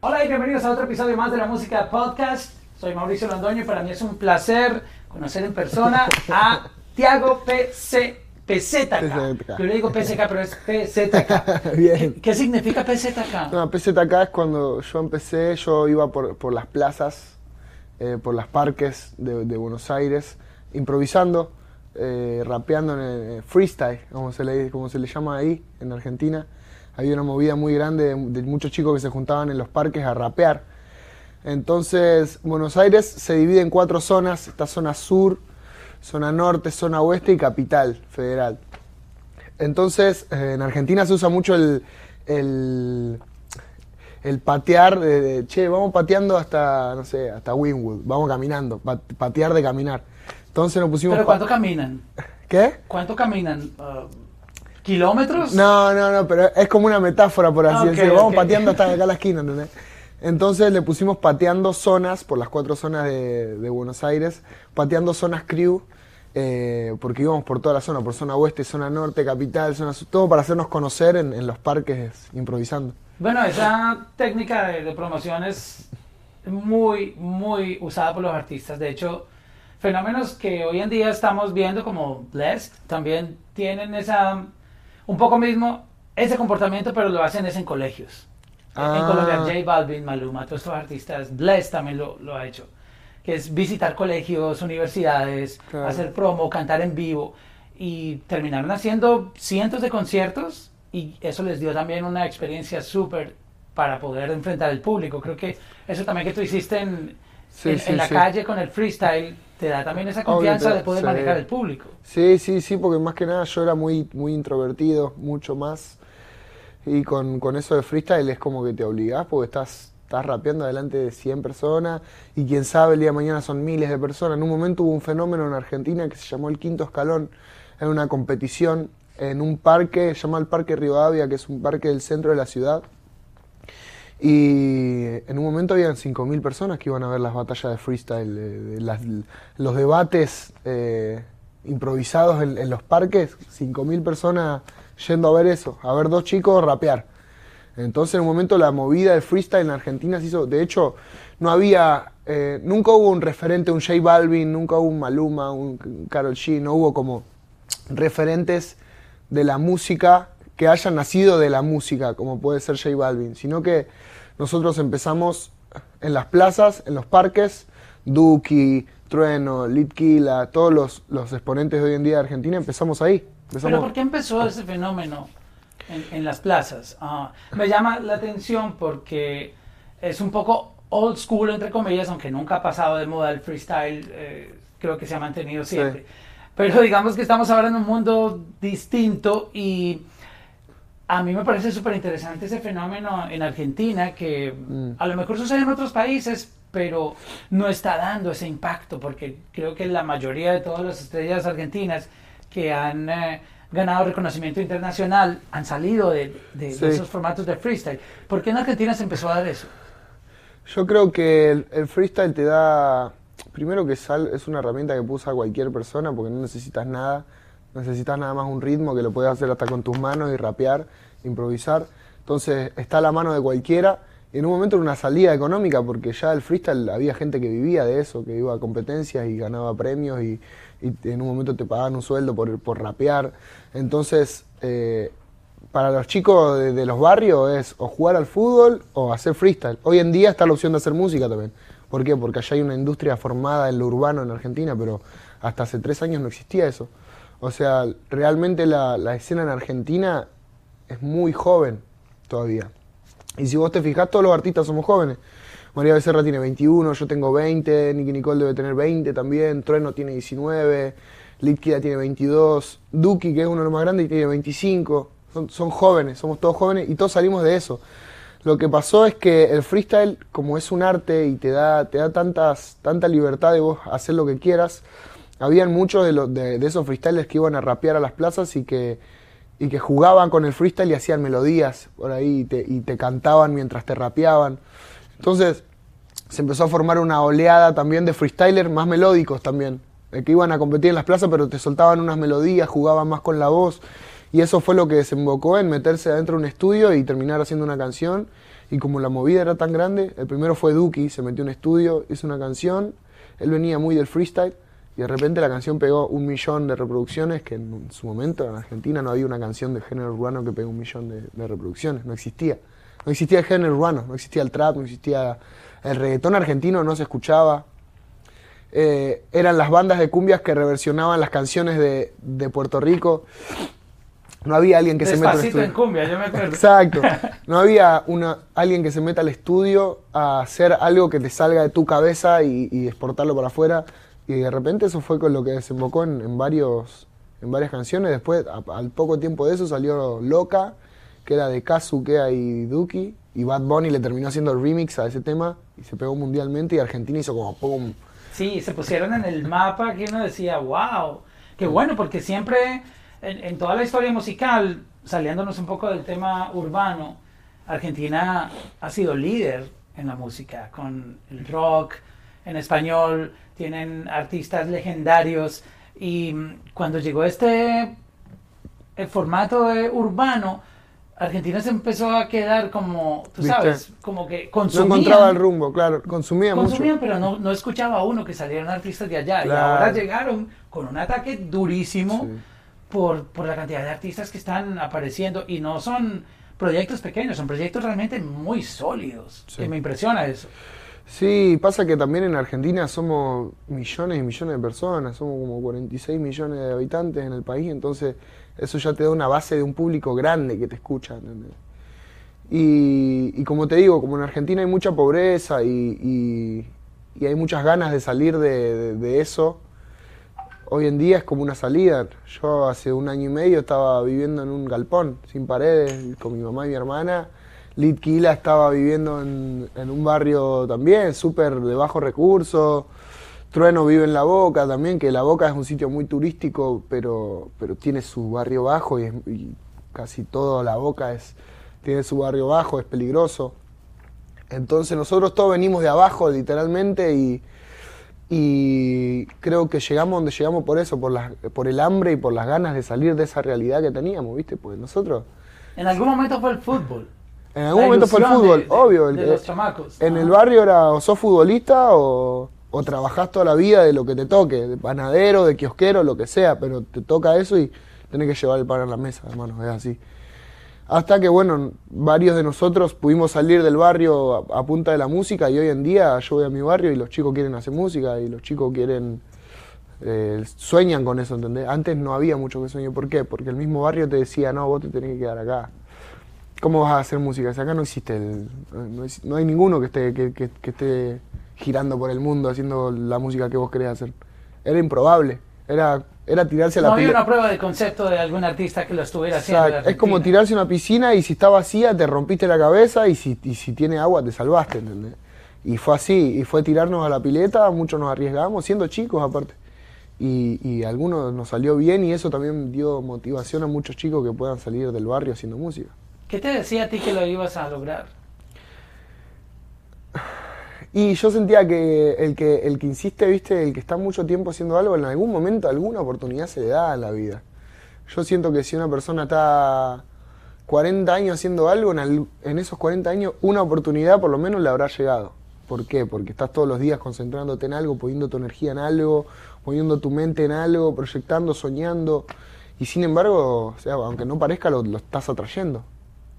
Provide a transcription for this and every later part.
Hola y bienvenidos a otro episodio más de la Música Podcast. Soy Mauricio Londoño y para mí es un placer conocer en persona a Tiago PC, PZK. Yo le digo PZK, pero es PZK. Bien. ¿Qué significa PZK? No, PZK es cuando yo empecé, yo iba por, por las plazas, eh, por los parques de, Buenos Aires, improvisando, eh, rapeando en el freestyle, como se, le, como se le llama ahí en Argentina. Había una movida muy grande de, muchos chicos que se juntaban en los parques a rapear. Entonces, Buenos Aires se divide en cuatro zonas, esta zona sur, zona norte, zona oeste y capital federal. Entonces, eh, en Argentina se usa mucho el, el patear, de, de, che, vamos pateando hasta, no sé, hasta Winwood, vamos caminando, pa- patear de caminar. Entonces nos pusimos... ¿Pero cuánto caminan? ¿Qué? ¿Cuánto caminan? Uh, ¿Kilómetros? No, no, no, pero es como una metáfora, por así decirlo. Vamos pateando hasta acá a la esquina, ¿entendés? Entonces le pusimos pateando zonas, por las cuatro zonas de, de Buenos Aires, pateando zonas crew, eh, porque íbamos por toda la zona, por zona oeste, zona norte, capital, zona sur, todo para hacernos conocer en, en los parques improvisando. Bueno, esa técnica de, de promoción es muy, muy usada por los artistas. De hecho, fenómenos que hoy en día estamos viendo como Blessed también tienen esa, un poco mismo, ese comportamiento, pero lo hacen es en colegios. En Ah. Colombia, J Balvin, Maluma, todos estos artistas, Blessed también lo, lo ha hecho. Que es visitar colegios, universidades, Claro. hacer promo, cantar en vivo. Y terminaron haciendo cientos de conciertos y eso les dio también una experiencia súper para poder enfrentar al público. Creo que eso también que tú hiciste en, Sí, en, sí, en la sí. calle con el freestyle te da también esa confianza de poder manejar el público. Sí, sí, sí, porque más que nada yo era muy, muy introvertido, mucho más. Y con, con eso de freestyle es como que te obligás porque estás, estás rapeando delante de 100 personas y quién sabe el día de mañana son miles de personas. En un momento hubo un fenómeno en Argentina que se llamó el quinto escalón. Era una competición en un parque, se llama el Parque Rivadavia, que es un parque del centro de la ciudad. Y en un momento habían 5.000 personas que iban a ver las batallas de freestyle, los debates eh, improvisados en, los parques, 5.000 personas yendo a ver eso, a ver dos chicos rapear. Entonces en un momento la movida del freestyle en Argentina se hizo, de hecho no había, eh, nunca hubo un referente, un J Balvin, nunca hubo un Maluma, un Karol G, no hubo como referentes de la música que hayan nacido de la música, como puede ser J Balvin, sino que nosotros empezamos en las plazas, en los parques, Duki, Trueno, Litkila, todos los, los exponentes de hoy en día de Argentina, empezamos ahí. Empezamos, Pero ¿por qué empezó ese fenómeno en, en las plazas? Ah, me llama la atención porque es un poco old school, entre comillas, aunque nunca ha pasado de moda el freestyle, eh, creo que se ha mantenido Sí. Pero digamos que estamos ahora en un mundo distinto y a mí me parece súper interesante ese fenómeno en Argentina que Mm. a lo mejor sucede en otros países, pero no está dando ese impacto porque creo que la mayoría de todas las estrellas argentinas que han eh, ganado reconocimiento internacional han salido de, de- de Sí. esos formatos de freestyle. ¿Por qué en Argentina se empezó a dar eso? Yo creo que el, el freestyle te da, primero que sal- es una herramienta que puede usar cualquier persona porque no necesitas nada, necesitas nada más un ritmo que lo puedes hacer hasta con tus manos y rapear, improvisar. Entonces está a la mano de cualquiera. Y en un momento era una salida económica porque ya el freestyle había gente que vivía de eso, que iba a competencias y ganaba premios y, en un momento te pagaban un sueldo por, por rapear. Entonces, eh, para los chicos de los barrios es o jugar al fútbol o hacer freestyle. Hoy en día está la opción de hacer música también. ¿Por qué? Porque allá hay una industria formada en lo urbano en Argentina, pero hasta hace tres años no existía eso. O sea, realmente la, escena en Argentina es muy joven todavía. Y si vos te fijás, todos los artistas somos jóvenes. María Becerra tiene 21, yo tengo 20, Nicky Nicole debe tener 20 también, Trueno tiene 19, Litkida tiene 22, Duki, que es uno de los más grandes, tiene 25. Son, son jóvenes, somos todos jóvenes y todos salimos de eso. Lo que pasó es que el freestyle, como es un arte y te da, te da tantas, tanta libertad de vos hacer lo que quieras, habían muchos de, los, de, esos freestylers que iban a rapear a las plazas y que, y que jugaban con el freestyle y hacían melodías por ahí y te, y te cantaban mientras te rapeaban. Entonces se empezó a formar una oleada también de freestylers más melódicos también. que iban a competir en las plazas, pero te soltaban unas melodías, jugaban más con la voz. Y eso fue lo que desembocó en meterse adentro de un estudio y terminar haciendo una canción. Y como la movida era tan grande, el primero fue Duki, se metió en un estudio, hizo una canción. Él venía muy del freestyle y de repente la canción pegó un millón de reproducciones, que en su momento en Argentina no había una canción de género urbano que pegó un millón de, reproducciones, no existía. No existía el género urbano, no existía el trap, no existía el reggaetón argentino, no se escuchaba. Eh, eran las bandas de cumbias que reversionaban las canciones de, de Puerto Rico no había alguien que se meta al estudio. en cumbia, yo me acuerdo. Exacto. No había una, alguien que se meta al estudio a hacer algo que te salga de tu cabeza y, exportarlo para afuera. Y de repente eso fue con lo que desembocó en, varios, en varias canciones. Después, al poco tiempo de eso, salió Loca, que era de Kazuke y Duki. Y Bad Bunny le terminó haciendo el remix a ese tema y se pegó mundialmente. Y Argentina hizo como ¡pum! Sí, se pusieron en el mapa que uno decía, wow, qué bueno, porque siempre en, toda la historia musical, saliéndonos un poco del tema urbano, Argentina ha sido líder en la música, con el rock en español, tienen artistas legendarios y cuando llegó este el formato urbano, Argentina se empezó a quedar como, tú sabes, como que consumía. No encontraba el rumbo, claro, consumía, consumían, pero no, no escuchaba a uno que salieran artistas de allá. Y ahora llegaron con un ataque durísimo por, por la cantidad de artistas que están apareciendo y no son proyectos pequeños, son proyectos realmente muy sólidos. Y me impresiona eso. Sí, pasa que también en Argentina somos millones y millones de personas, somos como 46 millones de habitantes en el país, entonces eso ya te da una base de un público grande que te escucha. Y, y, como te digo, como en Argentina hay mucha pobreza y, y, hay muchas ganas de salir de, de eso, hoy en día es como una salida. Yo hace un año y medio estaba viviendo en un galpón, sin paredes, con mi mamá y mi hermana. Litquila estaba viviendo en, un barrio también, súper de bajo recurso. Trueno vive en La Boca también, que La Boca es un sitio muy turístico, pero, pero tiene su barrio bajo y, y casi todo La Boca es, tiene su barrio bajo, es peligroso. Entonces nosotros todos venimos de abajo literalmente y, y creo que llegamos donde llegamos por eso, por, la, por el hambre y por las ganas de salir de esa realidad que teníamos, ¿viste? Pues nosotros... En algún momento fue el fútbol. En algún momento fue el fútbol, obvio. De, los chamacos. En el barrio era o sos futbolista o, o trabajás toda la vida de lo que te toque, de panadero, de kiosquero, lo que sea, pero te toca eso y tenés que llevar el pan a la mesa, hermano, es así. Hasta que, bueno, varios de nosotros pudimos salir del barrio a, punta de la música y hoy en día yo voy a mi barrio y los chicos quieren hacer música y los chicos quieren... Eh, sueñan con eso, ¿entendés? Antes no había mucho que sueño. ¿Por qué? Porque el mismo barrio te decía, no, vos te tenés que quedar acá. ¿Cómo vas a hacer música? Si acá no existe, el, no, hay ninguno que esté, que, que esté girando por el mundo haciendo la música que vos querés hacer. Era improbable. Era era tirarse a la No había una prueba de concepto de algún artista que lo estuviera haciendo. Es como tirarse a una piscina y si está vacía te rompiste la cabeza y si, y si tiene agua te salvaste, ¿entendés? Y fue así, y fue tirarnos a la pileta, muchos nos arriesgamos, siendo chicos aparte. Y, y algunos nos salió bien y eso también dio motivación a muchos chicos que puedan salir del barrio haciendo música. ¿Qué te decía a ti que lo ibas a lograr? Y yo sentía que el que el que insiste, viste, el que está mucho tiempo haciendo algo, en algún momento alguna oportunidad se le da en la vida. Yo siento que si una persona está 40 años haciendo algo, en, esos 40 años una oportunidad por lo menos le habrá llegado. ¿Por qué? Porque estás todos los días concentrándote en algo, poniendo tu energía en algo, poniendo tu mente en algo, proyectando, soñando. Y sin embargo, o sea, aunque no parezca, lo estás atrayendo.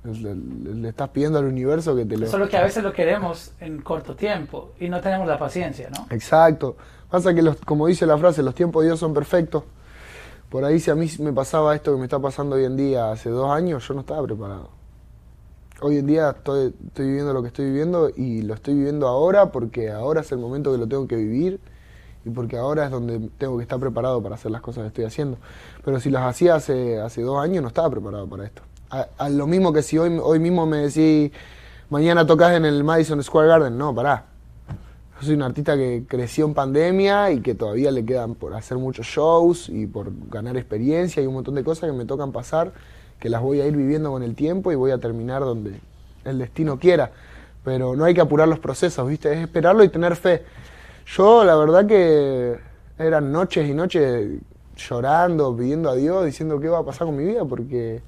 Le, estás pidiendo al universo que te lo... Solo que a veces lo queremos en corto tiempo y no tenemos la paciencia, ¿no? Exacto. Pasa que, los, como dice la frase, los tiempos de Dios son perfectos. Por ahí si a mí me pasaba esto que me está pasando hoy en día hace dos años, yo no estaba preparado. Hoy en día estoy, estoy viviendo lo que estoy viviendo y lo estoy viviendo ahora porque ahora es el momento que lo tengo que vivir y porque ahora es donde tengo que estar preparado para hacer las cosas que estoy haciendo. Pero si las hacía hace, hace dos años no estaba preparado para esto a, lo mismo que si hoy, hoy mismo me decís, mañana tocas en el Madison Square Garden. No, pará. Yo soy un artista que creció en pandemia y que todavía le quedan por hacer muchos shows y por ganar experiencia y un montón de cosas que me tocan pasar, que las voy a ir viviendo con el tiempo y voy a terminar donde el destino quiera. Pero no hay que apurar los procesos, ¿viste? Es esperarlo y tener fe. Yo, la verdad que eran noches y noches llorando, pidiendo a Dios, diciendo qué va a pasar con mi vida, porque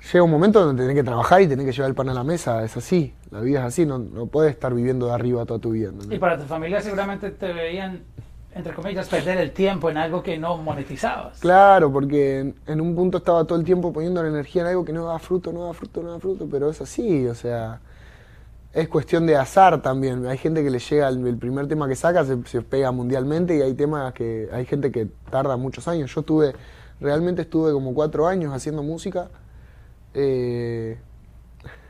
llega un momento donde tenés que trabajar y tenés que llevar el pan a la mesa, es así, la vida es así, no, no puedes estar viviendo de arriba toda tu vida. ¿entendés? Y para tu familia seguramente te veían, entre comillas, perder el tiempo en algo que no monetizabas. Claro, porque en, en un punto estaba todo el tiempo poniendo la energía en algo que no da fruto, no da fruto, no da fruto, pero es así, o sea, es cuestión de azar también. Hay gente que le llega el, el primer tema que saca, se, se pega mundialmente y hay temas que hay gente que tarda muchos años. Yo tuve, realmente estuve como cuatro años haciendo música. Eh,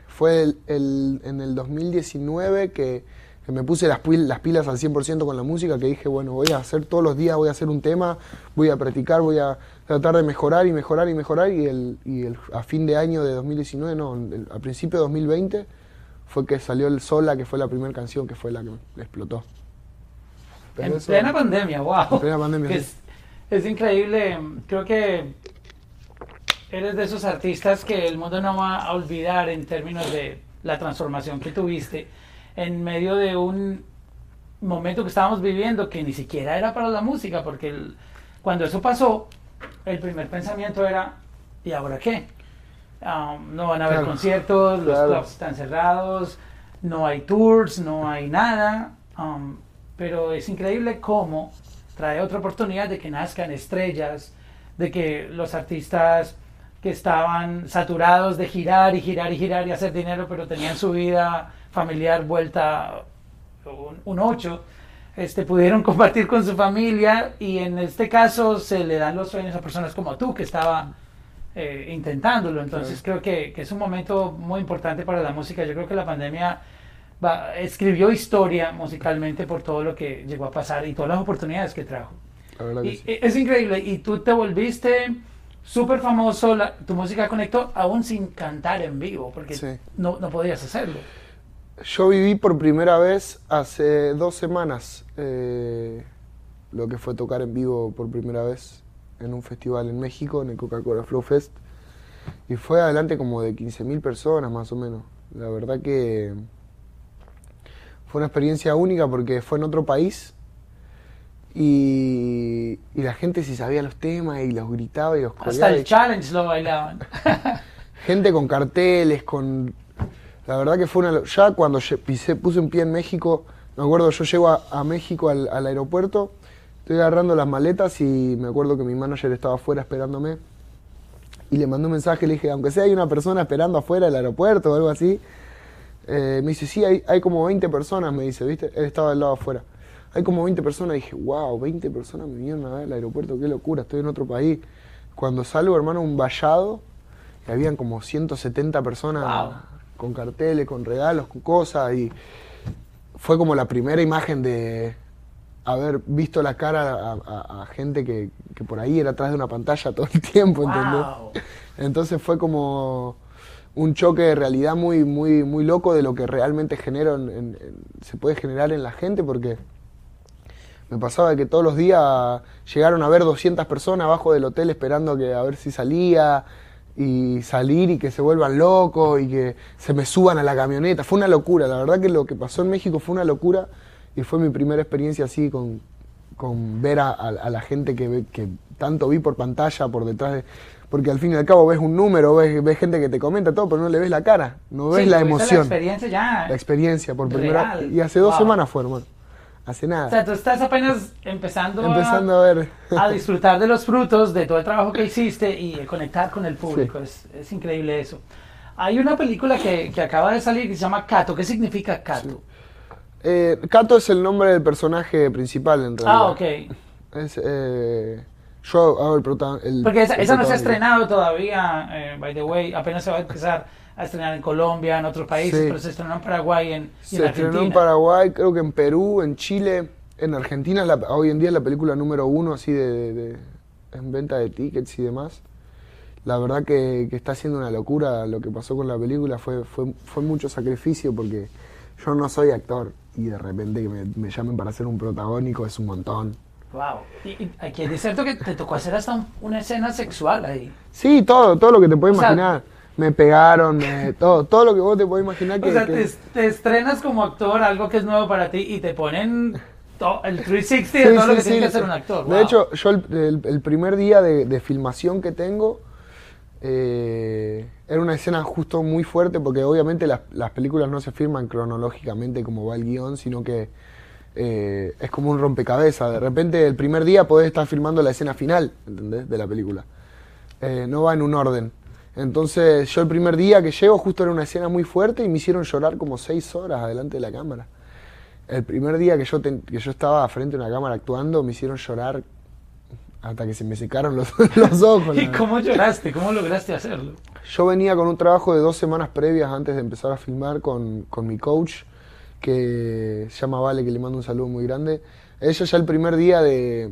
fue el- el- en el 2019 que, que me puse las, pil- las pilas al 100% con la música, que dije, bueno, voy a hacer todos los días, voy a hacer un tema, voy a practicar, voy a tratar de mejorar y mejorar y mejorar. Y, el, y el- a fin de año de 2019, no, a principio de 2020, fue que salió el Sola, que fue la primera canción que fue la que me explotó. Pero en eso- plena pandemia, wow. En plena pandemia, Que sí. es, es increíble. Creo que eres de esos artistas que el mundo no va a olvidar en términos de la transformación que tuviste en medio de un momento que estábamos viviendo que ni siquiera era para la música, porque el- cuando eso pasó, el primer pensamiento era, ¿y ahora qué? Um, no van a haber Claro. conciertos, los Claro. clubs están cerrados, no hay tours, no hay nada. um, pero es increíble cómo trae otra oportunidad de que nazcan estrellas, de que los artistas que estaban saturados de girar y girar y girar y hacer dinero, pero tenían su vida familiar vuelta un, un ocho, este, pudieron compartir con su familia y en este caso se le dan los sueños a personas como tú que estaba eh, intentándolo. Entonces creo que, que es un momento muy importante para la música. Yo creo que la pandemia va- escribió historia musicalmente por todo lo que llegó a pasar y todas las oportunidades que trajo. Y, sí. Es increíble. Y tú te volviste súper famoso, la- tu música conectó aún sin cantar en vivo, porque Sí. no, no podías hacerlo. Yo viví por primera vez hace dos semanas eh, lo que fue tocar en vivo por primera vez en un festival en México, en el Coca-Cola Flow Fest. Y fue adelante como de 15.000 personas más o menos. La verdad que fue una experiencia única porque fue en otro país y, y la gente sí sabía los temas y los gritaba y los Hasta coreaba. el challenge lo bailaban. gente con carteles, con... La verdad que fue una... Ya cuando pisé, puse un pie en México, me acuerdo, yo llego a, a México al, al aeropuerto, estoy agarrando las maletas y me acuerdo que mi manager estaba afuera esperándome y le mandé un mensaje, le dije, aunque sea hay una persona esperando afuera del aeropuerto o algo así, eh, me dice, sí, hay, hay como 20 personas, me dice, ¿viste? Él estaba del lado afuera. Hay como 20 personas, dije, wow, 20 personas me vinieron a ver al aeropuerto, qué locura, estoy en otro país. Cuando salgo, hermano, un vallado, y habían como 170 personas Wow. con carteles, con regalos, con cosas, y fue como la primera imagen de haber visto la cara a, a- a gente que, que por ahí era atrás de una pantalla todo el tiempo, ¿entendés? wow. Entonces fue como un choque de realidad muy, muy, muy loco de lo que realmente en- en- se puede generar en la gente, porque me pasaba que todos los días llegaron a ver 200 personas abajo del hotel esperando que a ver si salía y salir y que se vuelvan locos y que se me suban a la camioneta. Fue una locura, la verdad que lo que pasó en México fue una locura y fue mi primera experiencia así con, con ver a, a- a la gente que, que tanto vi por pantalla, por detrás de... Porque al fin y al cabo ves un número, ves, ves gente que te comenta todo, pero no le ves la cara, no ves Sí, la emoción, La experiencia ya. la experiencia por primera Real. Y hace dos Wow. semanas fue, hermano. Hace nada. O sea, tú estás apenas empezando, Empezando a, a ver. a disfrutar de los frutos de todo el trabajo que hiciste y de conectar con el público. Es, es increíble eso. Hay una película que, que acaba de salir que se llama Cato. ¿Qué significa Cato? Eh, Kato es el nombre del personaje principal en realidad. ah, ok. Es, eh, yo hago el protagonista. Porque esa, esa no se ha estrenado todavía, eh, by the way. Apenas se va a empezar a estrenar en Colombia, en otros países, Sí. pero se estrenó en Paraguay en, y en Se estrenó Argentina. en Paraguay, creo que en Perú, en Chile, en Argentina. es la- hoy en día es la película número uno así de, de- de- en venta de tickets y demás. La verdad que, que está siendo una locura lo que pasó con la película. Fue, fue, fue mucho sacrificio porque yo no soy actor y de repente que me, me llamen para hacer un protagónico es un montón. Wow. Y, y aquí es cierto que te tocó hacer hasta un- una escena sexual ahí. Sí, todo, todo lo que te puedes O sea- imaginar. Me pegaron, me- todo, todo lo que vos te podés imaginar que... O sea, que- te, te estrenas como actor, algo que es nuevo para ti, y te ponen to- el 360 de Sí, todo lo que sí. tiene que hacer un actor. De wow. hecho, yo el, el- el primer día de, de filmación que tengo eh, era una escena justo muy fuerte porque obviamente las, las películas no se filman cronológicamente como va el guion, sino que eh, es como un rompecabezas. De repente el primer día podés estar filmando la escena final, ¿entendés? De la película. Eh, no va en un orden. Entonces yo el primer día que llego justo era una escena muy fuerte y me hicieron llorar como seis horas adelante de la cámara. El primer día que yo, ten- que yo estaba frente a una cámara actuando me hicieron llorar hasta que se me secaron los, los ojos. ¿Y cómo lloraste? ¿Cómo lograste hacerlo? Yo venía con un trabajo de dos semanas previas antes de empezar a filmar con, con mi coach, que se llama Vale, que le mando un saludo muy grande. Ella ya el primer día de,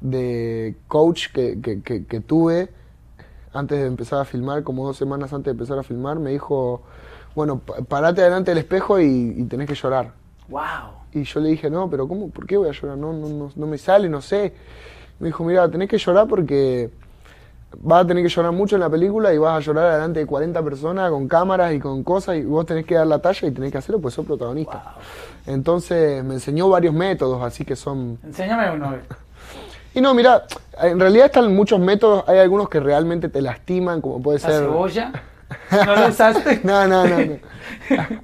de coach que, que- que- que tuve, antes de empezar a filmar, como dos semanas antes de empezar a filmar, me dijo, bueno, pa- parate delante del espejo y, y tenés que llorar. ¡Wow! Y yo le dije, no, pero ¿cómo? ¿Por qué voy a llorar? No, no, no, no me sale, no sé. Me dijo, mira, tenés que llorar porque vas a tener que llorar mucho en la película y vas a llorar delante de 40 personas con cámaras y con cosas y vos tenés que dar la talla y tenés que hacerlo pues sos protagonista. Entonces me enseñó varios métodos, así que son... Enséñame uno. Y no, mira, en realidad están muchos métodos, hay algunos que realmente te lastiman, como puede ¿La ser... cebolla? ¿No lo usaste? No, no, no, no.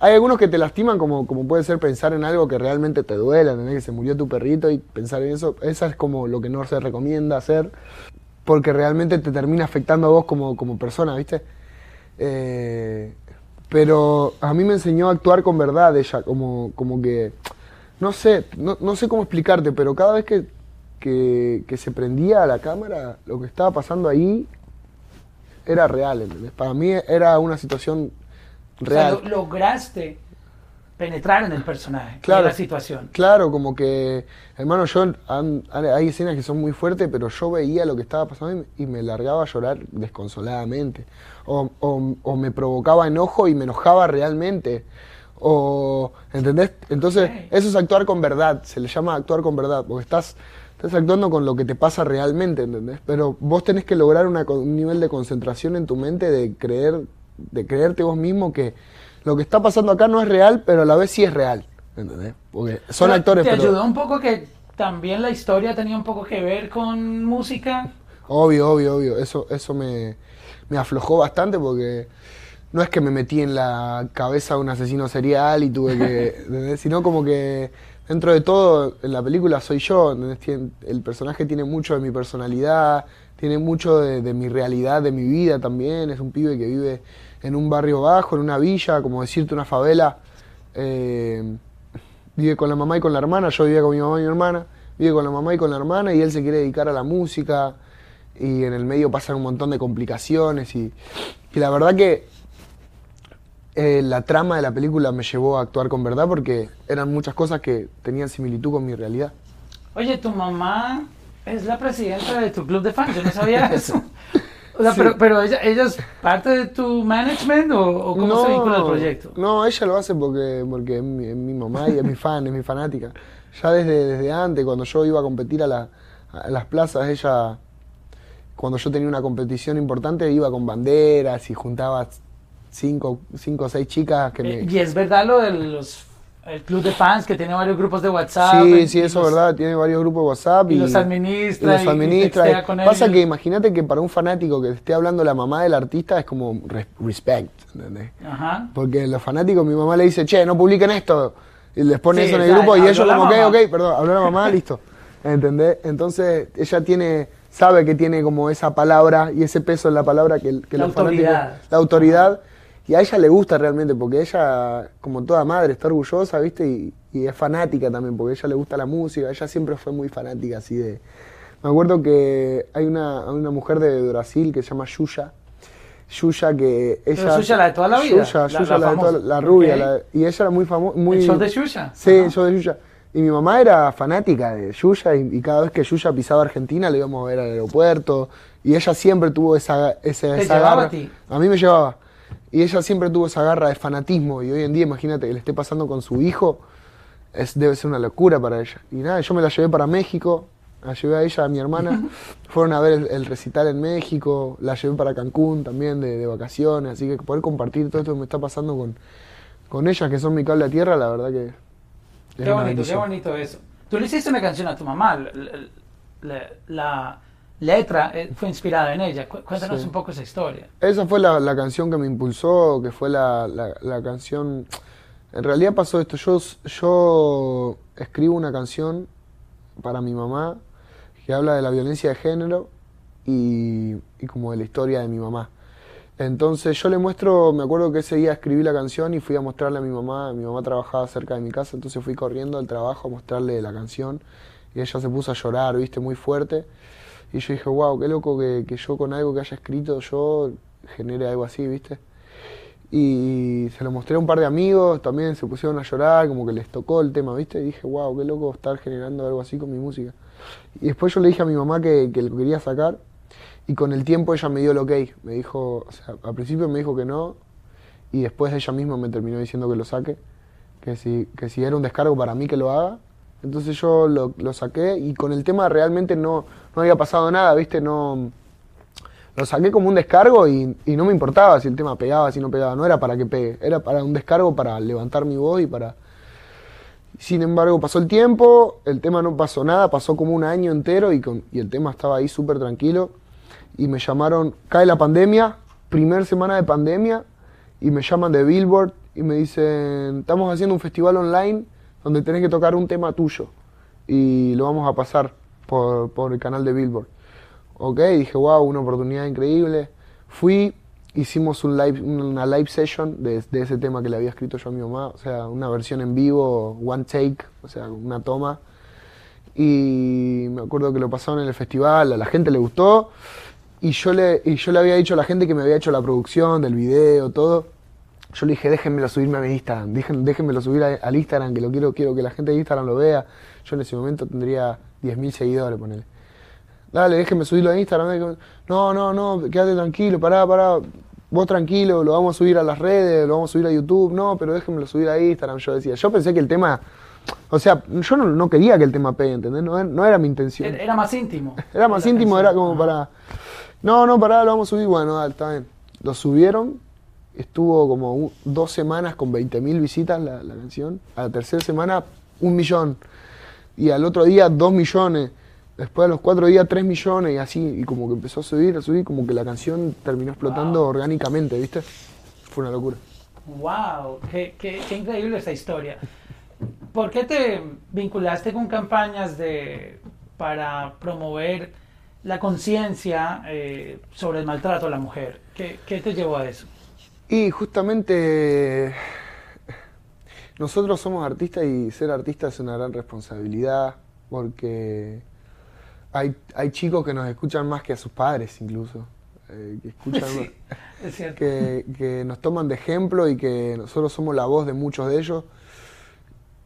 Hay algunos que te lastiman, como, como puede ser pensar en algo que realmente te duela, ¿entendés? que se murió tu perrito y pensar en eso. Esa es como lo que no se recomienda hacer, porque realmente te termina afectando a vos como, como persona, ¿viste? Eh, pero a mí me enseñó a actuar con verdad ella, como, como que, no sé, no, no sé cómo explicarte, pero cada vez que, que, que se prendía la cámara, lo que estaba pasando ahí era real, ¿entendés? Para mí era una situación O sea, real. lo- lograste penetrar en el personaje, Claro. en la situación. Claro, como que, hermano, yo han- hay escenas que son muy fuertes, pero yo veía lo que estaba pasando y, y me largaba a llorar desconsoladamente. O, o- o me provocaba enojo y me enojaba realmente. O, ¿entendés? Entonces, eso es actuar con verdad, se le llama actuar con verdad, porque estás, estás actuando con lo que te pasa realmente, ¿entendés? Pero vos tenés que lograr una un nivel de concentración en tu mente de creer, de creerte vos mismo que lo que está pasando acá no es real, pero a la vez sí es real, ¿entendés? Porque son Pero actores, ¿Te pero ayudó un poco que también la historia tenía un poco que ver con música? obvio, obvio, obvio, eso, eso me, me aflojó bastante porque no es que me metí en la cabeza de un asesino serial y tuve que, sino como que dentro de todo en la película soy yo, el personaje tiene mucho de mi personalidad, tiene mucho de, de mi realidad, de mi vida también, es un pibe que vive en un barrio bajo, en una villa, como decirte una favela, eh, vive con la mamá y con la hermana, yo vivía con mi mamá y mi hermana, vive con la mamá y con la hermana y él se quiere dedicar a la música. Y en el medio pasan un montón de complicaciones y, y la verdad que eh, la trama de la película me llevó a actuar con verdad porque eran muchas cosas que tenían similitud con mi realidad. Oye, tu mamá es la presidenta de tu club de fans, yo no sabía eso. O sea, Sí. pero, pero ella, ella es parte de tu management o, o cómo se vincula al proyecto? No, ella lo hace porque, porque es, mi, es mi mamá y es mi fan, es mi fanática. Ya desde, desde antes, cuando yo iba a competir a, la- a las plazas, ella, cuando yo tenía una competición importante, iba con banderas y juntaba cinco, cinco o seis chicas que me... Eh, Y es verdad lo de los el club de fans que tiene varios grupos de WhatsApp. Sí, y- sí, y eso es los- verdad, tiene varios grupos de WhatsApp Y, y, los y administra. los y- y administra. textea con Pasa ellos. que imagínate que para un fanático que esté hablando la mamá del artista es como res- respect, ¿entendés? Ajá. Porque los fanáticos, mi mamá le dice, che, no publiquen esto. Y les pone Sí, eso en el grupo y ellos como, ok, mamá. ok, perdón, habló la mamá, listo. ¿Entendés? Entonces ella tiene, sabe que tiene como esa palabra y ese peso en la palabra que, que La los fanáticos- autoridad. la autoridad. Y a ella le gusta realmente, porque ella, como toda madre, está orgullosa, ¿viste? Y, y es fanática también, porque a ella le gusta la música. Ella siempre fue muy fanática, así de... Me acuerdo que hay una, una mujer de Brasil que se llama Yuya. Yuya que ella... Pero Xuxa, la de toda la vida, Yuya, la- Yuya, la la, de toda- la rubia. Ok. la- y ella era muy famosa. Muy, ¿El show de Xuxa? Sí, el show de Yuya. Y mi mamá era fanática de Yuya y, y cada vez que Yuya pisaba Argentina le íbamos a ver al aeropuerto. Y ella siempre tuvo esa, esa, ¿Te esa llevaba garra. a ti? A mí me llevaba. Y ella siempre tuvo esa garra de fanatismo. Y hoy en día, imagínate que le esté pasando con su hijo, es, debe ser una locura para ella. Y nada, yo me la llevé para México, la llevé a ella, a mi hermana. Fueron a ver el, el recital en México, la llevé para Cancún también de, de vacaciones. Así que poder compartir todo esto que me está pasando con, con ellas, que son mi cable a tierra, la verdad que. es Qué bonito, qué bonito eso. Tú le hiciste una canción a tu mamá, la, letra eh, fue inspirada en ella. Cuéntanos un poco esa historia. Esa fue la, canción que me impulsó, que fue la, canción... En realidad pasó esto, yo, yo escribo una canción para mi mamá que habla de la violencia de género y, y como de la historia de mi mamá. Entonces yo le muestro, me acuerdo que ese día escribí la canción y fui a mostrarle a mi mamá, mi mamá trabajaba cerca de mi casa, entonces fui corriendo al trabajo a mostrarle la canción y ella se puso a llorar, viste, muy fuerte. Y yo dije, wow, qué loco que, yo con algo que haya escrito yo genere algo así, viste. Y se lo mostré a un par de amigos, también se pusieron a llorar, como que les tocó el tema, viste. Y dije, wow, qué loco estar generando algo así con mi música. Y después yo le dije a mi mamá que, que lo quería sacar y con el tiempo ella me dio el ok. Me dijo, o sea, al principio me dijo que no y después ella misma me terminó diciendo que lo saque. Que si, que si era un descargo para mí que lo haga. Entonces yo lo, saqué y con el tema realmente no, no había pasado nada, ¿viste? No, lo saqué como un descargo y, y, no me importaba si el tema pegaba, si no pegaba. No era para que pegue, era para un descargo para levantar mi voz y para... Sin embargo, pasó el tiempo, el tema no pasó nada, pasó como un año entero y, con, y el tema estaba ahí súper tranquilo y me llamaron, cae la pandemia, primer semana de pandemia, y me llaman de Billboard y me dicen, estamos haciendo un festival online donde tenés que tocar un tema tuyo y lo vamos a pasar por, por el canal de Billboard. Ok, dije, wow, una oportunidad increíble. Fui, hicimos un live, una live session de, de, ese tema que le había escrito yo a mi mamá, o sea, una versión en vivo, one take, o sea, una toma. Y me acuerdo que lo pasaron en el festival, a la gente le gustó. Y yo, le, y yo le había dicho a la gente que me había hecho la producción del video, todo. Yo le dije, déjenmelo subirme a mi Instagram, déjenmelo subir al Instagram, que lo quiero, quiero que la gente de Instagram lo vea. Yo en ese momento tendría 10.000 seguidores, ponele. Dale, déjenme subirlo a Instagram. No, no, no, quédate tranquilo, pará, pará. Vos tranquilo, lo vamos a subir a las redes, lo vamos a subir a YouTube. No, pero déjenmelo subir a Instagram. Yo decía, yo pensé que el tema o sea, yo no, quería que el tema pegue, ¿entendés? No, no, era mi intención. Era más íntimo. Era más íntimo, era como para... No, no, pará, lo vamos a subir. Bueno, dale, está bien. Lo subieron, estuvo como dos semanas con 20.000 visitas la, canción. A la tercera semana, un millón. Y al otro día, dos millones. Después a los cuatro días, tres millones y así. Y como que empezó a subir, a subir, como que la canción terminó explotando orgánicamente, ¿viste? Fue una locura. ¡Wow! Qué, qué, qué increíble esta historia. ¿Por qué te vinculaste con campañas de, para promover la conciencia eh, sobre el maltrato a la mujer? ¿Qué, te llevó a eso? Y justamente nosotros somos artistas y ser artista es una gran responsabilidad porque hay, hay chicos que nos escuchan más que a sus padres incluso. Eh, que escuchan Que, que nos toman de ejemplo y que nosotros somos la voz de muchos de ellos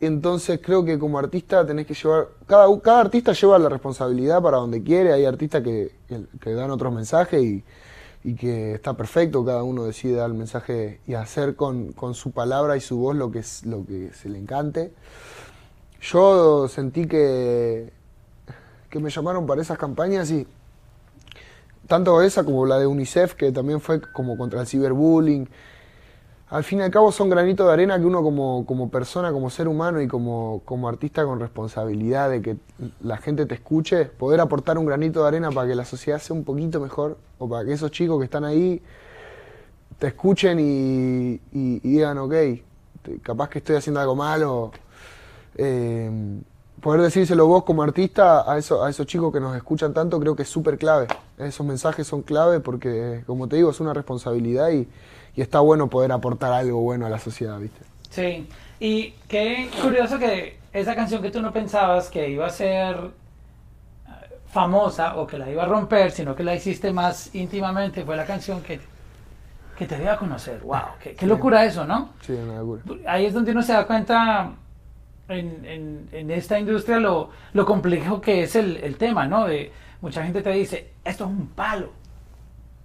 entonces creo que como artista tenés que llevar, cada, cada artista lleva la responsabilidad para donde quiere, hay artistas que, que, dan otros mensajes y, y, que está perfecto, cada uno decide dar el mensaje y hacer con, con, su palabra y su voz lo que, es, lo que se le encante. Yo sentí que, que me llamaron para esas campañas y tanto esa como la de UNICEF, que también fue como contra el ciberbullying, al fin y al cabo son granitos de arena que uno como, como persona, como ser humano y como, como, artista con responsabilidad de que la gente te escuche, poder aportar un granito de arena para que la sociedad sea un poquito mejor o para que esos chicos que están ahí te escuchen y, digan, ok, capaz que estoy haciendo algo malo. Eh, poder decírselo vos como artista a, eso, a esos chicos que nos escuchan tanto creo que es súper clave. Esos mensajes son clave porque, como te digo, es una responsabilidad y y está bueno poder aportar algo bueno a la sociedad, ¿viste? Sí, y qué curioso que esa canción que tú no pensabas que iba a ser eh, famosa o que la iba a romper, sino que la hiciste más íntimamente, fue la canción que, que te dio a conocer. ¡Wow! Qué, locura eso, ¿no? Sí, una locura. Ahí es donde uno se da cuenta en, en, en esta industria lo, lo, complejo que es el, el tema, ¿no? De, mucha gente te dice, esto es un palo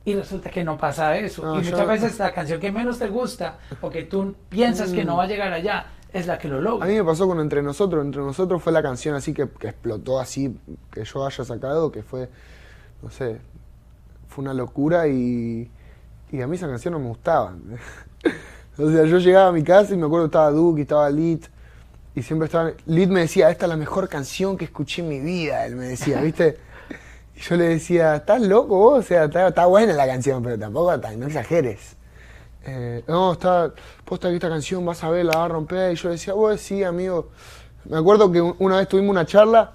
y resulta que no pasa eso. y muchas veces la canción que menos te gusta o que tú piensas que no va a llegar allá es la que lo logra. A mí me pasó con Entre Nosotros. Entre Nosotros fue la canción así que, explotó así, que yo haya sacado, que fue, no sé, fue una locura y, y a mí esa canción no me gustaba. o sea, yo llegaba a mi casa y me acuerdo que estaba Duke, estaba Lit, y siempre estaba. Lid me decía, esta es la mejor canción que escuché en mi vida, él me decía, ¿viste? Y yo le decía, ¿estás loco vos? O sea, está, está buena la canción, pero tampoco no exageres. Eh, no, está, posta que esta canción vas a ver, la va a romper. Y yo decía, vos sí, amigo. Me acuerdo que una vez tuvimos una charla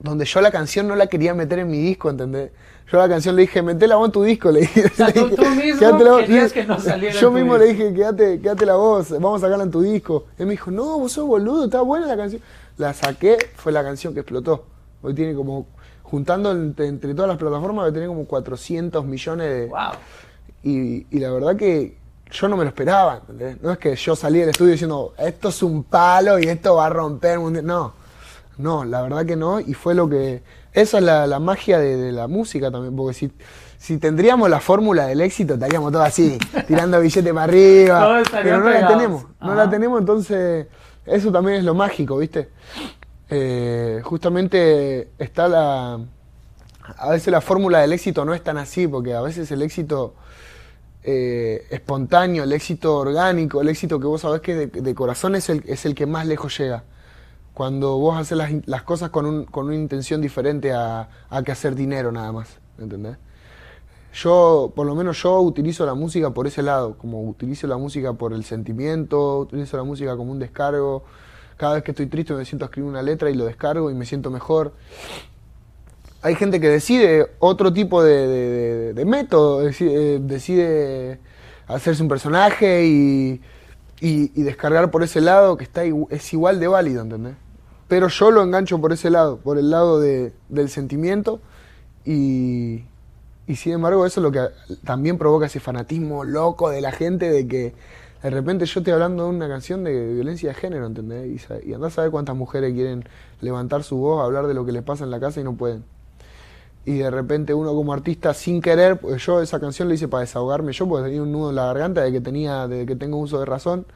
donde yo la canción no la quería meter en mi disco, ¿entendés? Yo la canción le dije, metela vos en tu disco, le dije. O sea, tú, tú mismo querías que no saliera Yo mismo disco. le dije, quédate, quédate la voz, vamos a sacarla en tu disco. Él me dijo, no, vos sos boludo, está buena la canción. La saqué, fue la canción que explotó. Hoy tiene como, juntando entre, entre todas las plataformas, tener como 400 millones de... Wow. Y, y la verdad que yo no me lo esperaba, ¿entendés? No es que yo salí del estudio diciendo, esto es un palo y esto va a romper el mundial. No, no, la verdad que no. Y fue lo que... Esa es la, la magia de, de la música también, porque si, si tendríamos la fórmula del éxito, estaríamos todos así, tirando billetes para arriba. Pero no la tenemos, no Ajá. la tenemos, entonces eso también es lo mágico, ¿viste? Eh, justamente está la... A veces la fórmula del éxito no es tan así, porque a veces el éxito eh, espontáneo, el éxito orgánico, el éxito que vos sabés que de, de corazón es el, es el que más lejos llega. Cuando vos haces las, cosas con, un- con una intención diferente a, que hacer dinero nada más, ¿entendés? Yo, por lo menos yo utilizo la música por ese lado, como utilizo la música por el sentimiento, utilizo la música como un descargo. Cada vez que estoy triste me siento a escribir una letra y lo descargo y me siento mejor hay gente que decide otro tipo de, método, decide, hacerse un personaje y, y- descargar por ese lado que está es igual de válido, ¿entendés? Pero yo lo engancho por ese lado, por el lado de- del sentimiento y, y sin embargo eso es lo que también provoca ese fanatismo loco de la gente de que de repente yo estoy hablando de una canción de violencia de género, ¿entendés? Y, y andás a saber cuántas mujeres quieren levantar su voz, hablar de lo que les pasa en la casa y no pueden y de repente uno como artista sin querer, pues yo esa canción la hice para desahogarme yo porque tenía un nudo en la garganta de que tenía, de que tengo uso de razón.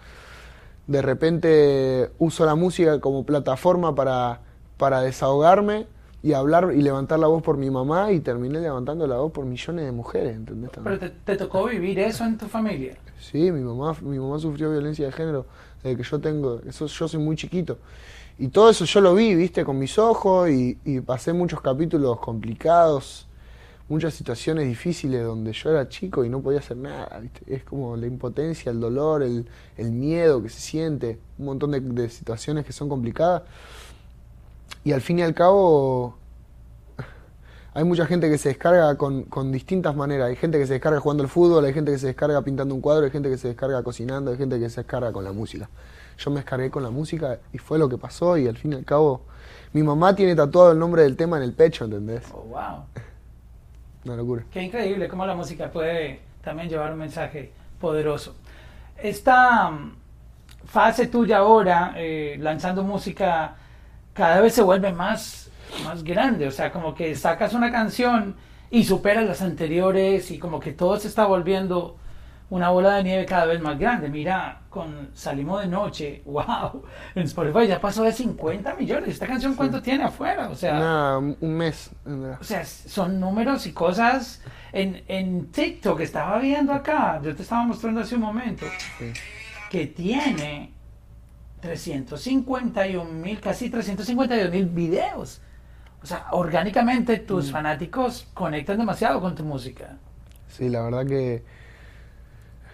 De repente uso la música como plataforma para, para desahogarme y hablar y levantar la voz por mi mamá y terminé levantando la voz por millones de mujeres, ¿entendés? Pero te, te tocó vivir eso en tu familia. Sí, mi mamá, mi mamá sufrió violencia de género desde que yo tengo, eso, yo soy muy chiquito. Y todo eso yo lo vi, viste, con mis ojos y, y pasé muchos capítulos complicados, muchas situaciones difíciles donde yo era chico y no podía hacer nada, viste. Es como la impotencia, el dolor, el, el miedo que se siente, un montón de, de situaciones que son complicadas. Y al fin y al cabo, hay mucha gente que se descarga con, con distintas maneras. Hay gente que se descarga jugando al fútbol, hay gente que se descarga pintando un cuadro, hay gente que se descarga cocinando, hay gente que se descarga con la música. Yo me descargué con la música y fue lo que pasó y al fin y al cabo mi mamá tiene tatuado el nombre del tema en el pecho, ¿entendés? Oh, wow. Qué increíble cómo la música puede también llevar un mensaje poderoso. Esta mm, fase tuya ahora, eh, lanzando música, cada vez se vuelve más, más grande. O sea, como que sacas una canción y superas las anteriores y como que todo se está volviendo una bola de nieve cada vez más grande. Mira, con Salimos de Noche, wow, en Spotify ya pasó de 50 millones. ¿Esta canción cuánto tiene afuera? O sea... Nada, un mes. O sea, son números y cosas en, en TikTok que estaba viendo acá, yo te estaba mostrando hace un momento, Sí. que tiene 351 mil, casi 352 mil videos. O sea, orgánicamente tus fanáticos conectan demasiado con tu música. Sí, la verdad que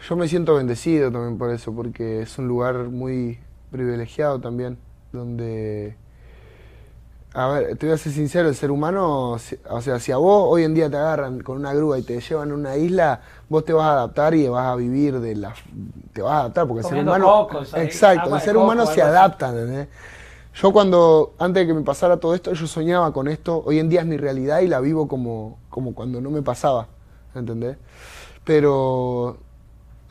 yo me siento bendecido también por eso, porque es un lugar muy privilegiado también, donde, a ver, te voy a ser sincero, el ser humano, o sea, si a vos hoy en día te agarran con una grúa y te llevan a una isla, vos te vas a adaptar y vas a vivir de la, te vas a adaptar, porque el ser humano, cocos, exacto, el ser coco, humano se adapta, ¿entendés? Yo cuando, antes de que me pasara todo esto, yo soñaba con esto, hoy en día es mi realidad y la vivo como, como cuando no me pasaba, ¿entendés? Pero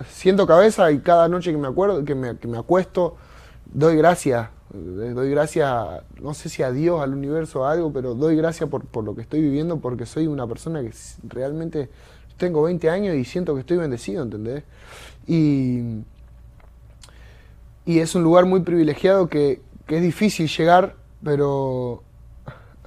siento cabeza y cada noche que me acuerdo, que me, que me acuesto, doy gracias, eh, doy gracias, no sé si a Dios, al universo, a algo, pero doy gracias por, por lo que estoy viviendo, porque soy una persona que realmente tengo 20 años y siento que estoy bendecido, ¿entendés? Y, y es un lugar muy privilegiado que, que es difícil llegar, pero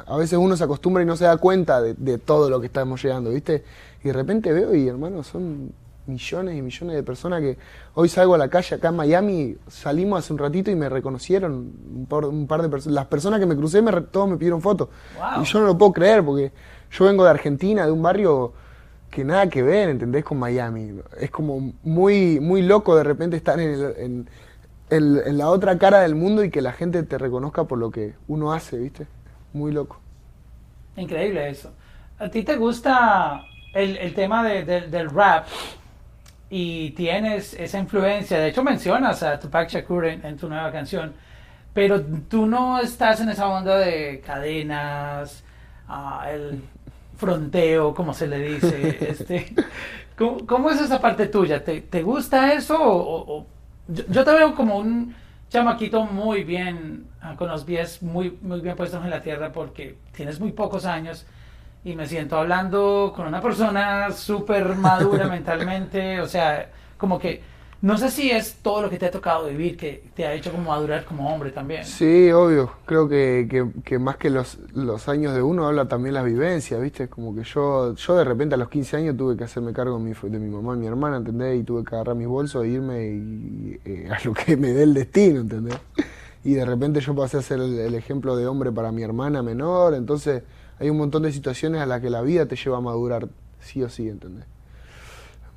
a veces uno se acostumbra y no se da cuenta de, de todo lo que estamos llegando, ¿viste? Y de repente veo y hermano, son millones y millones de personas que hoy salgo a la calle acá en Miami, salimos hace un ratito y me reconocieron un par, un par de personas. Las personas que me crucé, me, todos me pidieron fotos. Wow. Y yo no lo puedo creer porque yo vengo de Argentina, de un barrio que nada que ver, ¿entendés? Con Miami. Es como muy, muy loco de repente estar en, el- en, en- en la otra cara del mundo y que la gente te reconozca por lo que uno hace, ¿viste? Muy loco. Increíble eso. ¿A ti te gusta el, el tema de- de- del rap y tienes esa influencia? De hecho, mencionas a Tupac Shakur en, en tu nueva canción, pero tú no estás en esa onda de cadenas, ah, el fronteo, como se le dice. este, ¿cómo, cómo es esa parte tuya? ¿Te, te gusta eso? O, o- o- yo, yo te veo como un chamaquito muy bien, ah, con los pies muy, muy bien puestos en la tierra porque tienes muy pocos años y me siento hablando con una persona súper madura mentalmente, o sea, como que no sé si es todo lo que te ha tocado vivir que te ha hecho como madurar como hombre también. Sí, obvio. Creo que, que, que más que los, los años de uno habla también las vivencias, ¿viste? Como que yo, yo de repente a los 15 años tuve que hacerme cargo de mi, de mi mamá y mi hermana, ¿entendés? Y tuve que agarrar mis bolsos e irme y, eh, a lo que me dé el destino, ¿entendés? Y de repente yo pasé a ser el, el ejemplo de hombre para mi hermana menor, entonces hay un montón de situaciones a las que la vida te lleva a madurar, sí o sí, ¿entendés?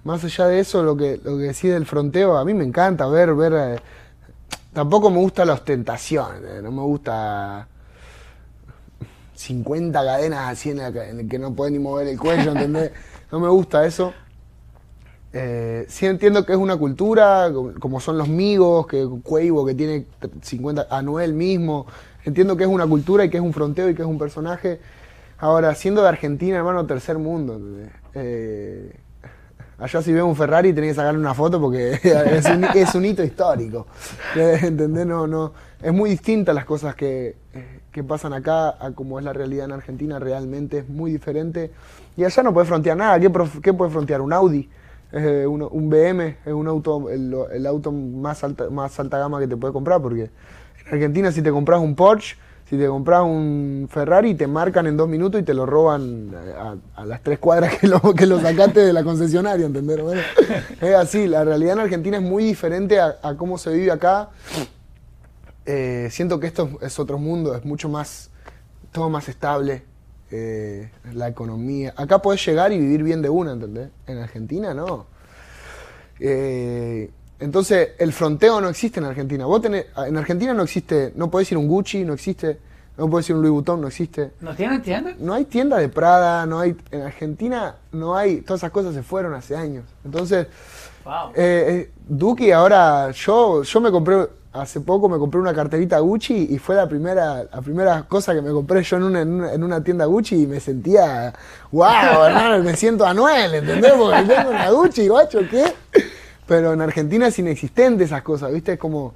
Más allá de eso, lo que, lo que decís del fronteo, a mí me encanta ver, ver. eh, tampoco me gusta la ostentación, eh, no me gusta 50 cadenas así en, la que no puedes ni mover el cuello, ¿entendés? No me gusta eso. Eh, sí entiendo que es una cultura, como son los migos, que Cuevo que tiene 50, Anuel mismo, entiendo que es una cultura y que es un fronteo y que es un personaje. Ahora, siendo de Argentina, hermano, tercer mundo. Eh, allá si veo un Ferrari tenés que sacarle una foto porque es un, hito histórico, ¿entendés? No, no, es muy distinta las cosas que, que pasan acá a como es la realidad en Argentina, realmente es muy diferente. Y allá no puedes frontear nada, ¿qué, qué puedes frontear? ¿Un Audi? eh, un, BM es un auto, el, el auto más alta, más alta gama que te puedes comprar, porque en Argentina si te compras un Porsche, si te compras un Ferrari, te marcan en dos minutos y te lo roban a, a las tres cuadras que lo, que lo sacaste de la concesionaria, ¿entendés? Bueno, es así, la realidad en Argentina es muy diferente a, a cómo se vive acá. Eh, siento que esto es otro mundo, es mucho más, todo más estable, eh, la economía. Acá podés llegar y vivir bien de una, ¿entendés? En Argentina no. Eh, entonces, el fronteo no existe en Argentina. Vos tenés, en Argentina no existe, no podés ir un Gucci, no existe, no podés ir un Louis Vuitton, no existe. ¿No tienen tienda? No hay tienda de Prada, no hay, en Argentina no hay, todas esas cosas se fueron hace años. Entonces, Wow. eh, eh, Duki ahora, yo, yo me compré, hace poco me compré una carterita Gucci y fue la primera, la primera cosa que me compré yo en una, en una, en una tienda Gucci y me sentía, wow, hermano, me siento Anuel, ¿entendés? Porque tengo una Gucci, guacho, ¿qué? Pero en Argentina es inexistente esas cosas, ¿viste? Es como,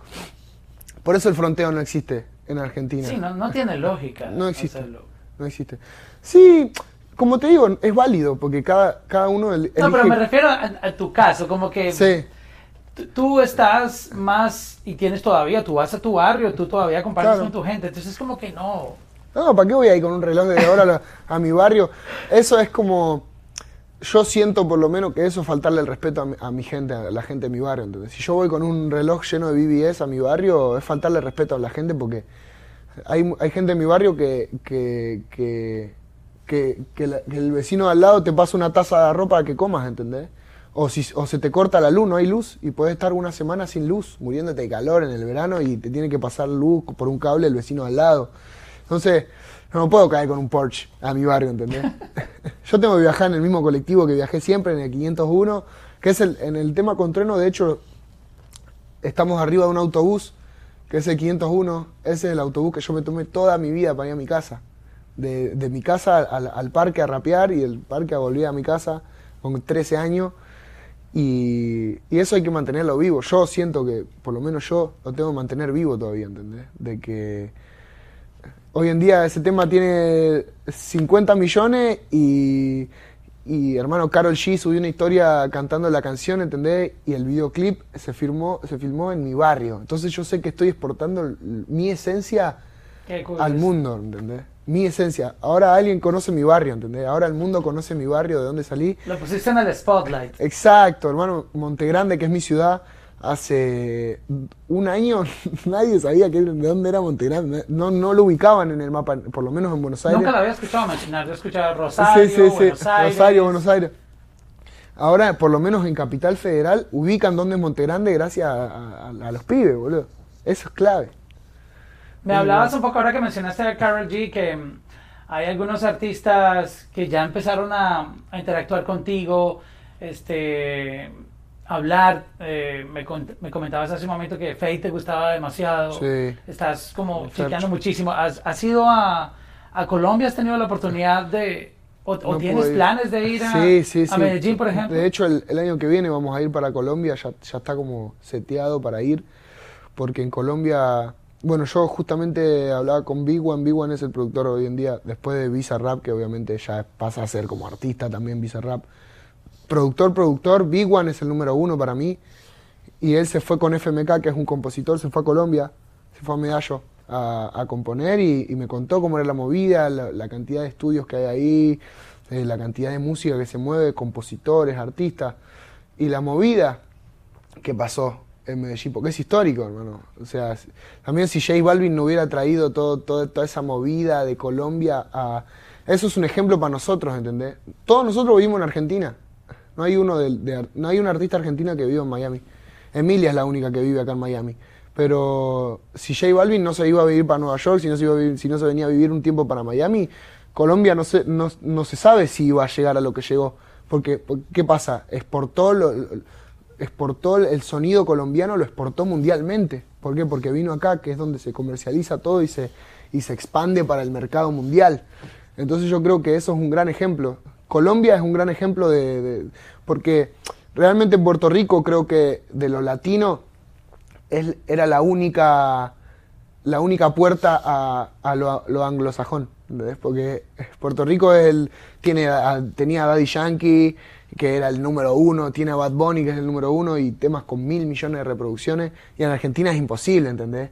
por eso el fronteo no existe en Argentina. Sí, no, no tiene lógica. No existe. hacerlo. No existe. Sí, como te digo, es válido porque cada, cada uno el- No, pero me refiero a, a tu caso, como que Sí. tú- estás más y tienes todavía, tú vas a tu barrio, tú todavía compartes Claro. con tu gente, entonces es como que no. No, ¿para qué voy a ir con un reloj de hora a, la- a mi barrio? Eso es como. Yo siento por lo menos que eso es faltarle el respeto a mi, a mi gente, a la gente de mi barrio. Entonces, si yo voy con un reloj lleno de BBS a mi barrio, es faltarle respeto a la gente porque hay, hay gente en mi barrio que, que, que, que, que el vecino de al lado te pasa una taza de ropa que comas, ¿entendés? O, si, o se te corta la luz, no hay luz, y puedes estar una semana sin luz, muriéndote de calor en el verano y te tiene que pasar luz por un cable el vecino al lado. Entonces, no me puedo caer con un Porsche a mi barrio, ¿entendés? Yo tengo que viajar en el mismo colectivo que viajé siempre, en el 501, que es el, en el tema Contreno, de hecho, estamos arriba de un autobús, que es el 501, ese es el autobús que yo me tomé toda mi vida para ir a mi casa. De, de mi casa al, al parque a rapear y del parque a volver a mi casa con 13 años. Y, y eso hay que mantenerlo vivo. Yo siento que, por lo menos yo, lo tengo que mantener vivo todavía, ¿entendés? De que hoy en día ese tema tiene 50 millones y, y hermano, Carol G subió una historia cantando la canción, ¿entendés? Y el videoclip se, firmó, se filmó en mi barrio. Entonces yo sé que estoy exportando mi esencia al mundo, ¿entendés? mi esencia. Ahora alguien conoce mi barrio, ¿entendés? Ahora el mundo conoce mi barrio, de dónde salí. Lo pusiste en el spotlight. Exacto, hermano. Montegrande, que es mi ciudad, hace un año nadie sabía que, de dónde era Montegrande. No, no lo ubicaban en el mapa, por lo menos en Buenos Aires. Nunca lo había escuchado mencionar. Yo escuchaba Rosario, sí, sí, sí. Buenos Aires. Rosario, Buenos Aires. Ahora, por lo menos en Capital Federal, ubican dónde es Montegrande gracias a, a los pibes, boludo. Eso es clave. Me hablabas un poco ahora que mencionaste a Carol G que mm, hay algunos artistas que ya empezaron a, interactuar contigo, este, hablar. Eh, me, me, comentabas hace un momento que Faye te gustaba demasiado. Sí. Estás como chequeando muchísimo. ¿Has, ¿Has, ido a, a Colombia? ¿Has tenido la oportunidad de, ¿O, tienes planes de ir a, a, Medellín, por ejemplo? De hecho, el, el, año que viene vamos a ir para Colombia, ya, ya está como seteado para ir, porque en Colombia bueno, yo justamente hablaba con Big One. Big One es el productor hoy en día, después de Visa Rap, que obviamente ya pasa a ser como artista también Visa Rap. Productor, productor, Big One es el número uno para mí. Y él se fue con FMK, que es un compositor, se fue a Colombia, se fue a Medallo a, componer y, me contó cómo era la movida, la, cantidad de estudios que hay ahí, eh, la cantidad de música que se mueve, compositores, artistas. Y la movida que pasó en Medellín, porque es histórico, hermano. O sea, también si J Balvin no hubiera traído todo, toda esa movida de Colombia a... Eso es un ejemplo para nosotros, ¿entendés? Todos nosotros vivimos en Argentina. No hay, uno de, no hay una artista argentina que viva en Miami. Emilia es la única que vive acá en Miami. Pero si J Balvin no se iba a vivir para Nueva York, si no se, si no se venía a vivir un tiempo para Miami, Colombia no se, no, no se sabe si iba a llegar a lo que llegó. Porque, ¿qué pasa? Exportó lo, exportó el sonido colombiano, lo exportó mundialmente. ¿Por qué? Porque vino acá, que es donde se comercializa todo y se, y se expande para el mercado mundial. Entonces yo creo que eso es un gran ejemplo. Colombia es un gran ejemplo de, porque realmente en Puerto Rico creo que de lo latino era la única la única puerta a, lo, anglosajón, Porque Puerto Rico el, tiene, tenía a Daddy Yankee, que era el número uno, tiene a Bad Bunny, que es el número uno, y temas con mil millones de reproducciones, y en Argentina es imposible, ¿entendés?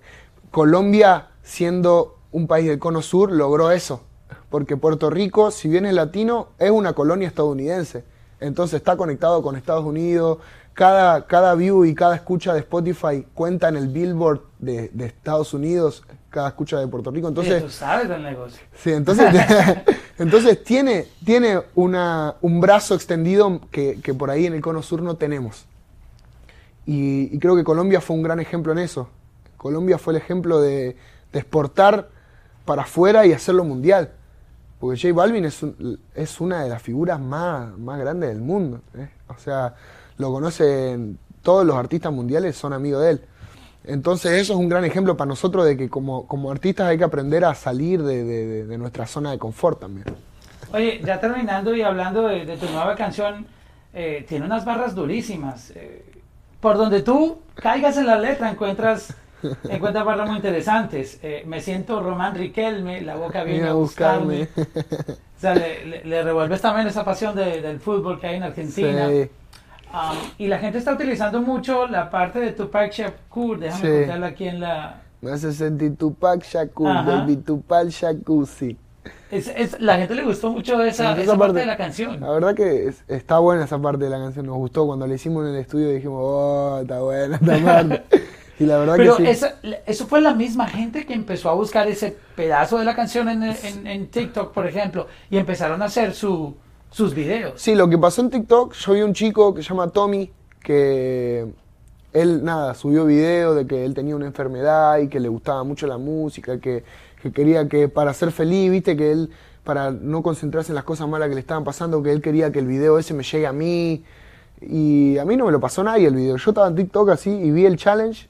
Colombia, siendo un país del cono sur, logró eso, porque Puerto Rico, si bien es latino, es una colonia estadounidense, entonces está conectado con Estados Unidos, cada, cada view y cada escucha de Spotify cuenta en el billboard de, de Estados Unidos, cada escucha de Puerto Rico. Entonces, tú sabes del negocio. Sí, entonces, entonces tiene, tiene una, un brazo extendido que, que, por ahí en el cono sur no tenemos. Y, creo que Colombia fue un gran ejemplo en eso. Colombia fue el ejemplo de, de exportar para afuera y hacerlo mundial. Porque J Balvin es, una de las figuras más, más grandes del mundo. ¿eh? O sea, lo conocen todos los artistas mundiales, son amigos de él. Entonces eso es un gran ejemplo para nosotros de que como, como artistas hay que aprender a salir de, nuestra zona de confort también. Oye, ya terminando y hablando de, tu nueva canción, eh, tiene unas barras durísimas. Eh, por donde tú caigas en la letra encuentras, encuentras barras muy interesantes. Eh, me siento Román Riquelme, la boca viene a buscarme. O sea, le, revuelves también esa pasión del fútbol que hay en Argentina. Sí. Um, y la gente está utilizando mucho la parte de Tupac Shakur. Déjame contarla aquí en la. Me hace sentir Tupac Shakur, baby Tupac Shakur, sí. Es, la gente le gustó mucho esa, esa, parte, de la canción. La verdad que está buena esa parte de la canción. Nos gustó cuando la hicimos en el estudio. Dijimos, oh, está buena esta parte. Y la verdad Pero que sí. eso fue la misma gente que empezó a buscar ese pedazo de la canción en, en, en TikTok, por ejemplo, y empezaron a hacer su, sus videos. Sí, lo que pasó en TikTok, yo vi un chico que se llama Tommy, que él, nada, subió video de que él tenía una enfermedad y que le gustaba mucho la música, que, quería que para ser feliz, viste, que él, para no concentrarse en las cosas malas que le estaban pasando, que él quería que el video ese me llegue a mí. Y a mí no me lo pasó nadie el video. Yo estaba en TikTok así y vi el challenge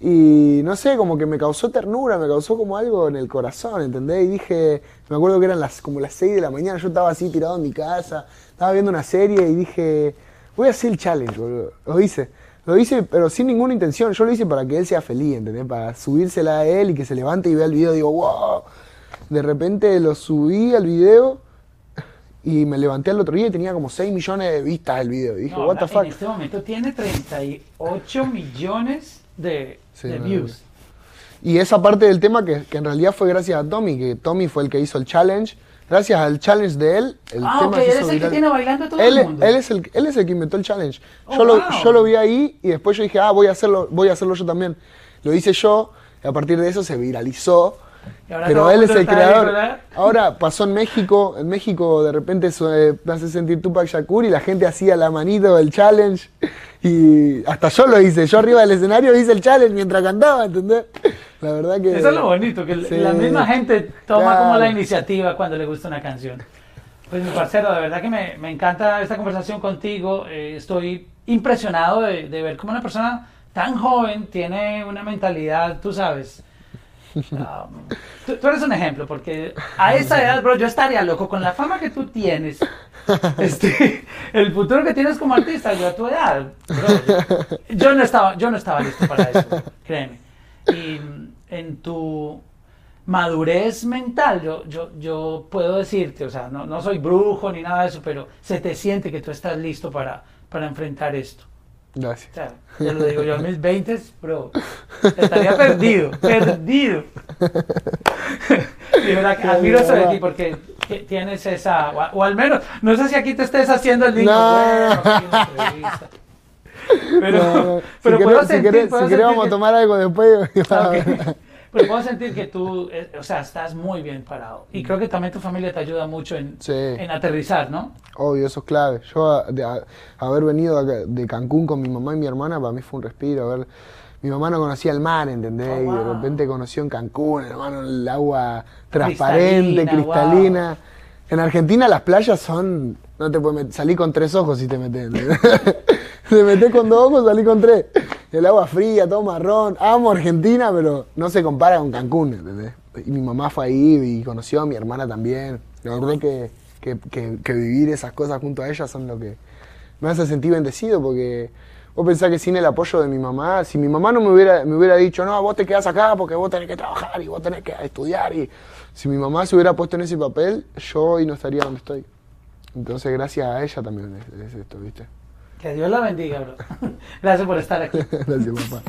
y no sé, como que me causó ternura, me causó como algo en el corazón, ¿entendés? Y dije, me acuerdo que eran las, como las 6 de la mañana, yo estaba así tirado en mi casa, estaba viendo una serie y dije, voy a hacer el challenge, boludo. Lo hice. Lo hice, pero sin ninguna intención. Yo lo hice para que él sea feliz, ¿entendés? Para subírsela a él y que se levante y vea el video y digo, wow. De repente lo subí al video y me levanté al otro día y tenía como 6 millones de vistas el video. Y dije, what the fuck. En este momento tiene 38 millones de, views. Y esa parte del tema que, que en realidad fue gracias a Tommy, que Tommy fue el que hizo el challenge. Gracias al challenge de él, el Ah, tema ok, se él es el que tiene bailando a todo él, el mundo. él es el, él es el que inventó el challenge. Oh, yo, lo, yo lo vi ahí y después yo dije, ah, voy a hacerlo, voy a hacerlo yo también. Lo hice yo y a partir de eso se viralizó. Pero él es el ahí, creador. ¿verdad? Ahora pasó en México, en México de repente su- eh, me hace sentir Tupac Shakur y la gente hacía la manito del challenge y hasta yo lo hice, yo arriba del escenario hice el challenge mientras cantaba, ¿entendés? La verdad que... Eso es lo bonito, que Sí. la misma gente toma Claro. como la iniciativa cuando le gusta una canción. Pues mi parcero, de verdad que me, me encanta esta conversación contigo. eh, estoy impresionado de, de ver cómo una persona tan joven tiene una mentalidad, tú sabes. Um, tú, tú eres un ejemplo, porque a esa edad, bro, yo estaría loco con la fama que tú tienes. Este, el futuro que tienes como artista, yo a tu edad, bro, yo, yo no estaba, yo no estaba listo para eso, créeme. Y en tu madurez mental, yo, yo, yo puedo decirte, o sea, no, no soy brujo ni nada de eso, pero se te siente que tú estás listo para, para enfrentar esto. Gracias. O sea, ya lo digo yo, en mis 20, bro, estaría perdido, perdido. Y verdad que admiro eso de ti porque ti- tienes esa, o, o al menos, no sé si aquí te estés haciendo el niño. No. bueno. Pero, No, no, pero si puedo si sentir, si sentir vamos a tomar algo después. Ah, ok. Pero puedo sentir que tú, eh, o sea, estás muy bien parado. Y creo que también tu familia te ayuda mucho en, Sí. en aterrizar, ¿no? Obvio, eso es clave. Yo a- de a- haber venido de Cancún con mi mamá y mi hermana, para mí fue un respiro. A ver, mi mamá no conocía el mar, ¿entendés? Oh, Y de repente conoció en Cancún, hermano, el agua transparente, Cristalina, cristalina. En Argentina las playas son... No te puedes meter, salí con tres ojos si te metes. te metés con dos ojos, salí con tres. El agua fría, todo marrón. Amo Argentina, pero no se compara con Cancún, ¿entendés? Y mi mamá fue ahí y conoció a mi hermana también. La verdad que, que, que- vivir esas cosas junto a ella son lo que me hace sentir bendecido porque vos pensás que sin el apoyo de mi mamá, si mi mamá no me hubiera, me hubiera dicho, no, vos te quedás acá porque vos tenés que trabajar y vos tenés que estudiar y si mi mamá se hubiera puesto en ese papel, yo hoy no estaría donde estoy. Entonces gracias a ella también es esto, ¿viste? Que Dios la bendiga, bro. Gracias por estar aquí. Gracias, papá.